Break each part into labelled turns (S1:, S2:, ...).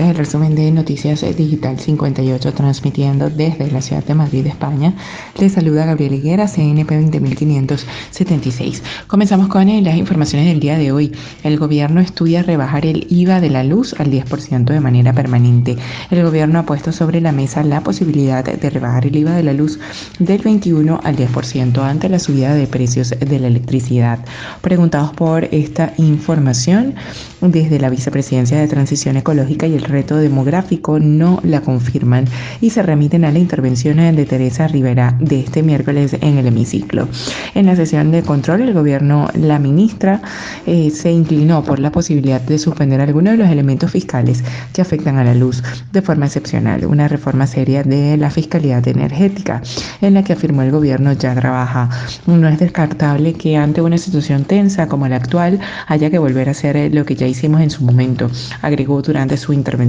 S1: Este es el resumen de Noticias Digital 58 transmitiendo desde la ciudad de Madrid, España. Les saluda Gabriel Higuera, CNP 20576. Comenzamos con eh, las informaciones del día de hoy. El gobierno estudia rebajar el IVA de la luz al 10% de manera permanente. El gobierno ha puesto sobre la mesa la posibilidad de rebajar el IVA de la luz del 21 al 10% ante la subida de precios de la electricidad. Preguntados por esta información desde la Vicepresidencia de Transición Ecológica y el reto demográfico no la confirman y se remiten a la intervención de Teresa Rivera de este miércoles en el hemiciclo. En la sesión de control, el gobierno, la ministra, eh, se inclinó por la posibilidad de suspender algunos de los elementos fiscales que afectan a la luz de forma excepcional. Una reforma seria de la fiscalidad energética en la que afirmó el gobierno ya trabaja. No es descartable que ante una situación tensa como la actual haya que volver a hacer lo que ya hicimos en su momento, agregó durante su intervención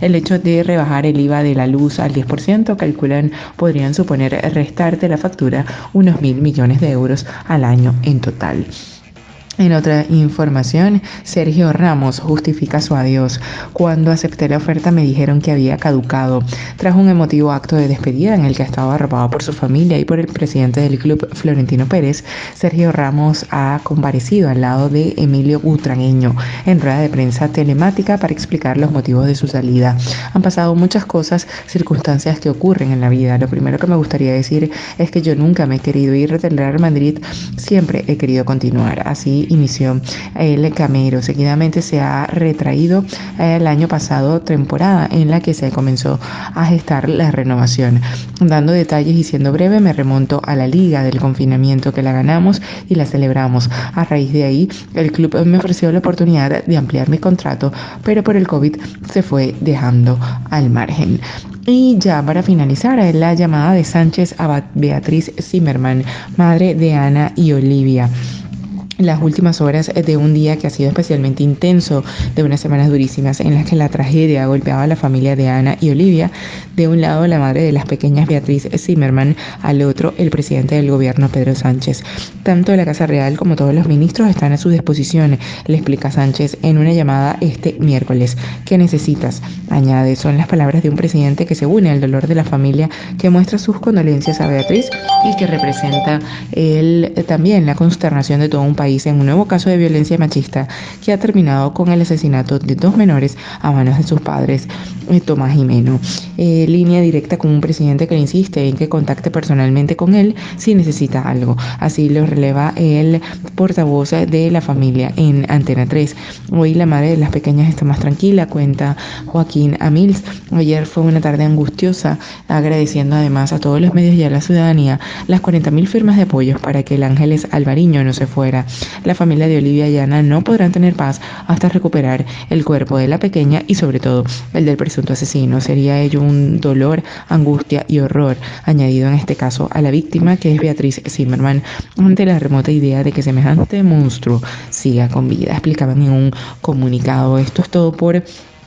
S1: El hecho de rebajar el IVA de la luz al 10%, calculan, podrían suponer restarte la factura unos mil millones de euros al año en total. En otra información, Sergio Ramos justifica su adiós. Cuando acepté la oferta me dijeron que había caducado. Tras un emotivo acto de despedida en el que estaba arropado por su familia y por el presidente del club, Florentino Pérez, Sergio Ramos ha comparecido al lado de Emilio Butragueño en rueda de prensa telemática para explicar los motivos de su salida. Han pasado muchas cosas, circunstancias que ocurren en la vida. Lo primero que me gustaría decir es que yo nunca me he querido ir del Real Madrid, siempre he querido continuar. Así inició el Camero. Seguidamente se ha retraído el año pasado temporada en la que se comenzó a gestar la renovación. Dando detalles y siendo breve, me remonto a la liga del confinamiento que la ganamos y la celebramos. A raíz de ahí, el club me ofreció la oportunidad de ampliar mi contrato, pero por el COVID se fue dejando al margen. Y ya para finalizar, la llamada de Sánchez a Beatriz Zimmerman, madre de Ana y Olivia las últimas horas de un día que ha sido especialmente intenso, de unas semanas durísimas en las que la tragedia ha golpeado a la familia de Ana y Olivia. De un lado, la madre de las pequeñas Beatriz Zimmerman, al otro, el presidente del gobierno Pedro Sánchez. Tanto la Casa Real como todos los ministros están a su disposición, le explica Sánchez en una llamada este miércoles. ¿Qué necesitas? Añade, son las palabras de un presidente que se une al dolor de la familia, que muestra sus condolencias a Beatriz y que representa el, también la consternación de todo un país en un nuevo caso de violencia machista que ha terminado con el asesinato de dos menores a manos de sus padres, eh, Tomás Jimeno. Eh, línea directa con un presidente que le insiste en que contacte personalmente con él si necesita algo. Así lo releva el portavoz de la familia en Antena 3. Hoy la madre de las pequeñas está más tranquila, cuenta Joaquín Amils. Ayer fue una tarde angustiosa, agradeciendo además a todos los medios y a la ciudadanía las 40.000 firmas de apoyo para que el Ángeles Alvariño no se fuera. La familia de Olivia y Ana no podrán tener paz hasta recuperar el cuerpo de la pequeña y sobre todo el del presunto asesino. Sería ello un dolor, angustia y horror añadido en este caso a la víctima que es Beatriz Zimmerman ante la remota idea de que semejante monstruo siga con vida. Explicaban en un comunicado. Esto es todo por